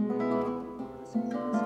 Música